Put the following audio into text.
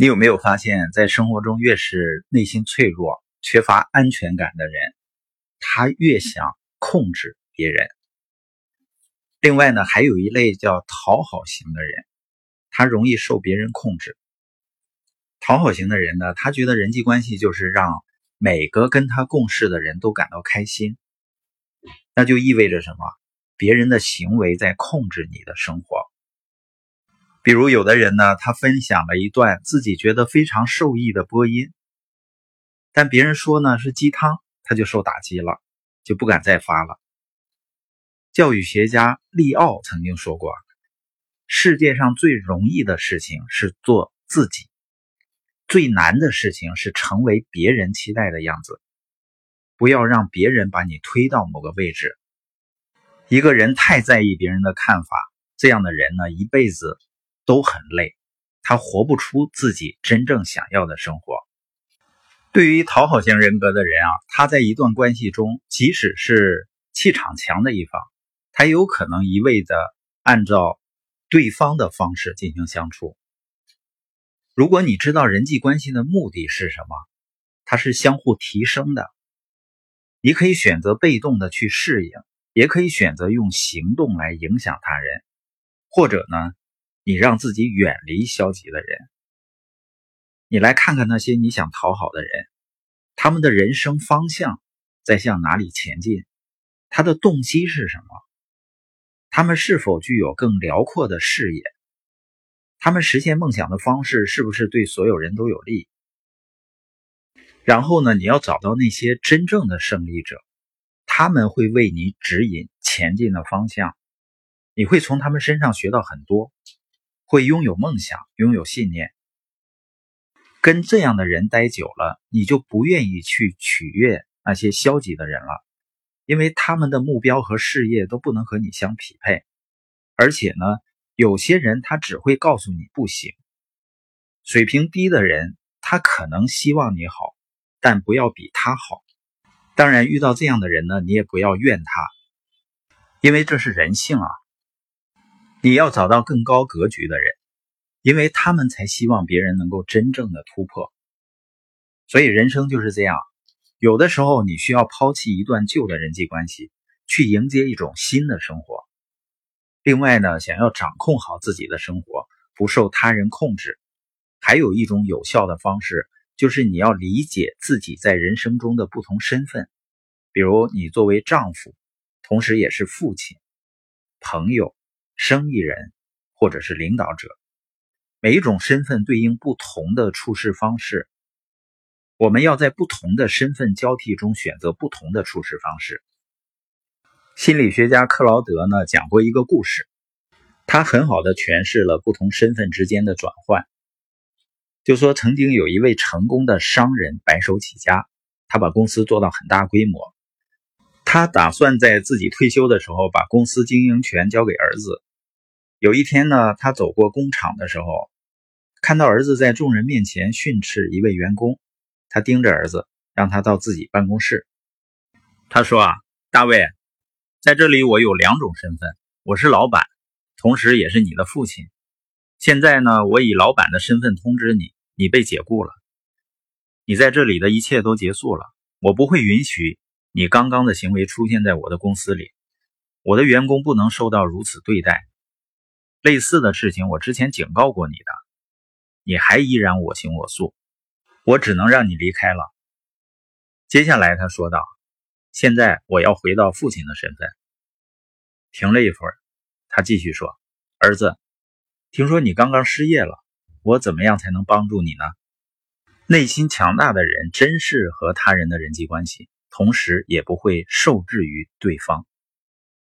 你有没有发现，在生活中越是内心脆弱、缺乏安全感的人，他越想控制别人。另外呢，还有一类叫讨好型的人，他容易受别人控制。讨好型的人呢，他觉得人际关系就是让每个跟他共事的人都感到开心，那就意味着什么？别人的行为在控制你的生活。比如，有的人呢，他分享了一段自己觉得非常受益的播音，但别人说呢是鸡汤，他就受打击了，就不敢再发了。教育学家利奥曾经说过：“世界上最容易的事情是做自己，最难的事情是成为别人期待的样子。不要让别人把你推到某个位置。一个人太在意别人的看法，这样的人呢，一辈子。”都很累，他活不出自己真正想要的生活。对于讨好型人格的人啊，他在一段关系中，即使是气场强的一方，他有可能一味的按照对方的方式进行相处。如果你知道人际关系的目的是什么，它是相互提升的，你可以选择被动的去适应，也可以选择用行动来影响他人，或者呢？你让自己远离消极的人，你来看看那些你想讨好的人，他们的人生方向在向哪里前进？他的动机是什么？他们是否具有更辽阔的视野？他们实现梦想的方式是不是对所有人都有利？然后呢？你要找到那些真正的胜利者，他们会为你指引前进的方向，你会从他们身上学到很多。会拥有梦想，拥有信念。跟这样的人待久了，你就不愿意去取悦那些消极的人了，因为他们的目标和事业都不能和你相匹配。而且呢，有些人他只会告诉你不行。水平低的人，他可能希望你好，但不要比他好。当然，遇到这样的人呢，你也不要怨他，因为这是人性啊。你要找到更高格局的人，因为他们才希望别人能够真正的突破。所以人生就是这样，有的时候你需要抛弃一段旧的人际关系，去迎接一种新的生活。另外呢，想要掌控好自己的生活，不受他人控制，还有一种有效的方式，就是你要理解自己在人生中的不同身份。比如你作为丈夫，同时也是父亲、朋友。生意人，或者是领导者，每一种身份对应不同的处事方式。我们要在不同的身份交替中选择不同的处事方式。心理学家克劳德呢讲过一个故事，他很好的诠释了不同身份之间的转换。就说曾经有一位成功的商人白手起家，他把公司做到很大规模，他打算在自己退休的时候把公司经营权交给儿子。有一天呢，他走过工厂的时候，看到儿子在众人面前训斥一位员工。他盯着儿子，让他到自己办公室。他说：“啊，大卫，在这里我有两种身份，我是老板，同时也是你的父亲。现在呢，我以老板的身份通知你，你被解雇了。你在这里的一切都结束了。我不会允许你刚刚的行为出现在我的公司里。我的员工不能受到如此对待。”类似的事情，我之前警告过你的，你还依然我行我素，我只能让你离开了。接下来他说道：“现在我要回到父亲的身份。”停了一会儿，他继续说：“儿子，听说你刚刚失业了，我怎么样才能帮助你呢？”内心强大的人真适合他人的人际关系，同时也不会受制于对方。